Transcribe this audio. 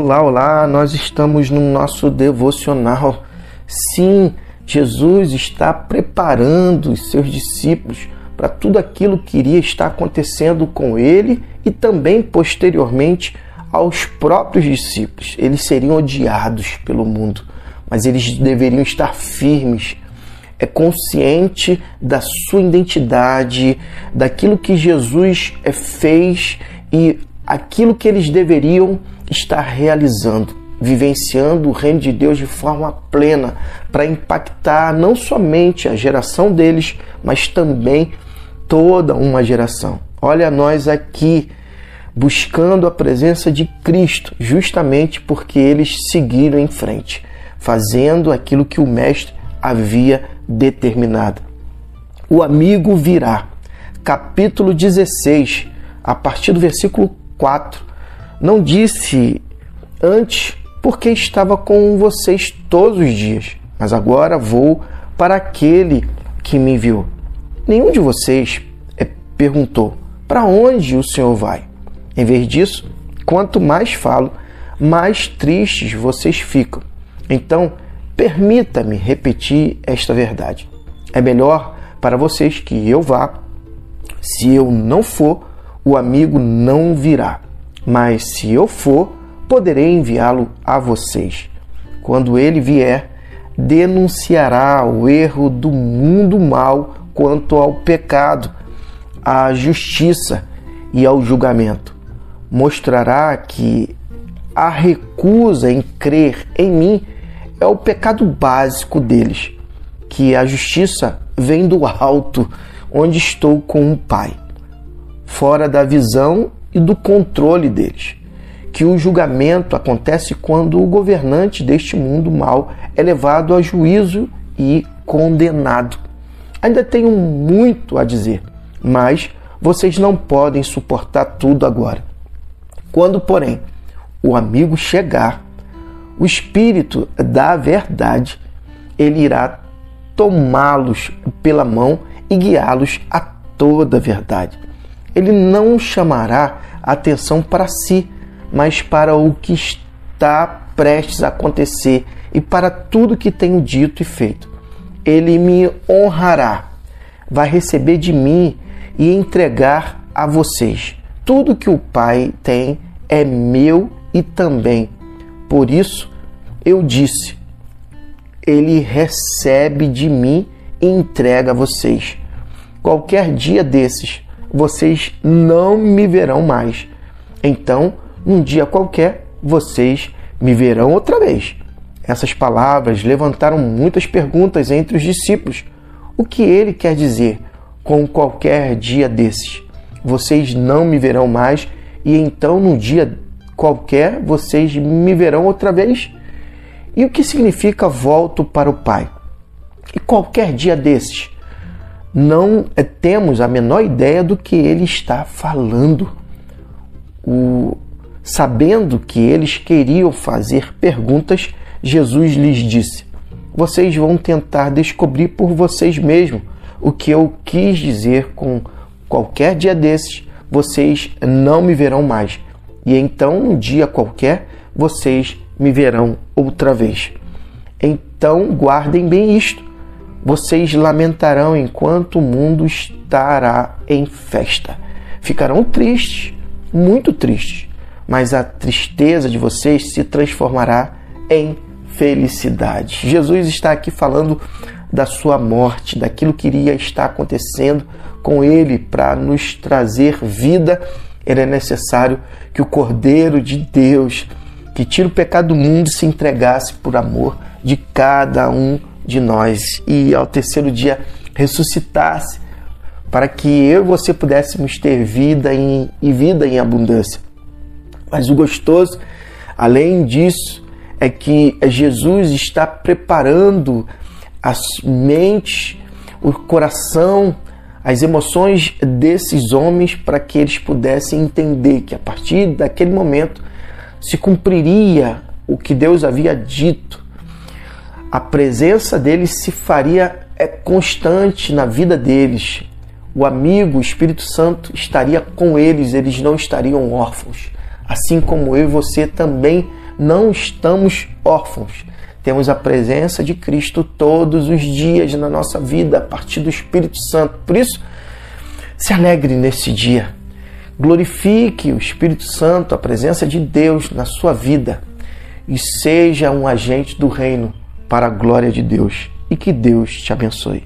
Olá, olá, nós estamos no nosso devocional. Sim, Jesus está preparando os seus discípulos para tudo aquilo que iria estar acontecendo com ele e também posteriormente aos próprios discípulos. Eles seriam odiados pelo mundo, mas eles deveriam estar firmes, é consciente da sua identidade, daquilo que Jesus é, fez e aquilo que eles deveriam estar realizando, vivenciando o reino de Deus de forma plena, para impactar não somente a geração deles, mas também toda uma geração. Olha nós aqui buscando a presença de Cristo, justamente porque eles seguiram em frente, fazendo aquilo que o mestre havia determinado. O amigo virá. Capítulo 16, a partir do versículo 4. Não disse antes porque estava com vocês todos os dias, mas agora vou para aquele que me enviou. Nenhum de vocês é, perguntou: Para onde o Senhor vai? Em vez disso, quanto mais falo, mais tristes vocês ficam. Então, permita-me repetir esta verdade. É melhor para vocês que eu vá. Se eu não for, o amigo não virá, mas se eu for, poderei enviá-lo a vocês. Quando ele vier, denunciará o erro do mundo mal quanto ao pecado, à justiça e ao julgamento. Mostrará que a recusa em crer em mim é o pecado básico deles, que a justiça vem do alto, onde estou com o Pai fora da visão e do controle deles. Que o julgamento acontece quando o governante deste mundo mal é levado a juízo e condenado. Ainda tenho muito a dizer, mas vocês não podem suportar tudo agora. Quando, porém, o amigo chegar, o Espírito da Verdade, ele irá tomá-los pela mão e guiá-los a toda a verdade ele não chamará atenção para si, mas para o que está prestes a acontecer e para tudo que tenho dito e feito. Ele me honrará, vai receber de mim e entregar a vocês. Tudo que o Pai tem é meu e também. Por isso eu disse: Ele recebe de mim e entrega a vocês. Qualquer dia desses, vocês não me verão mais. Então, um dia qualquer, vocês me verão outra vez. Essas palavras levantaram muitas perguntas entre os discípulos. O que ele quer dizer com qualquer dia desses? Vocês não me verão mais e então, num dia qualquer, vocês me verão outra vez? E o que significa volto para o Pai? E qualquer dia desses? Não eh, temos a menor ideia do que ele está falando. O, sabendo que eles queriam fazer perguntas, Jesus lhes disse: Vocês vão tentar descobrir por vocês mesmos o que eu quis dizer com qualquer dia desses, vocês não me verão mais. E então, um dia qualquer, vocês me verão outra vez. Então, guardem bem isto vocês lamentarão enquanto o mundo estará em festa. Ficarão tristes, muito tristes, mas a tristeza de vocês se transformará em felicidade. Jesus está aqui falando da sua morte, daquilo que iria estar acontecendo com ele para nos trazer vida. Era necessário que o Cordeiro de Deus, que tira o pecado do mundo, se entregasse por amor de cada um de nós e ao terceiro dia ressuscitasse para que eu e você pudéssemos ter vida em, e vida em abundância. Mas o gostoso, além disso, é que Jesus está preparando as mentes, o coração, as emoções desses homens para que eles pudessem entender que a partir daquele momento se cumpriria o que Deus havia dito a presença deles se faria é constante na vida deles. O amigo, o Espírito Santo, estaria com eles, eles não estariam órfãos. Assim como eu e você também não estamos órfãos. Temos a presença de Cristo todos os dias na nossa vida, a partir do Espírito Santo. Por isso, se alegre nesse dia. Glorifique o Espírito Santo, a presença de Deus na sua vida e seja um agente do reino para a glória de Deus. E que Deus te abençoe.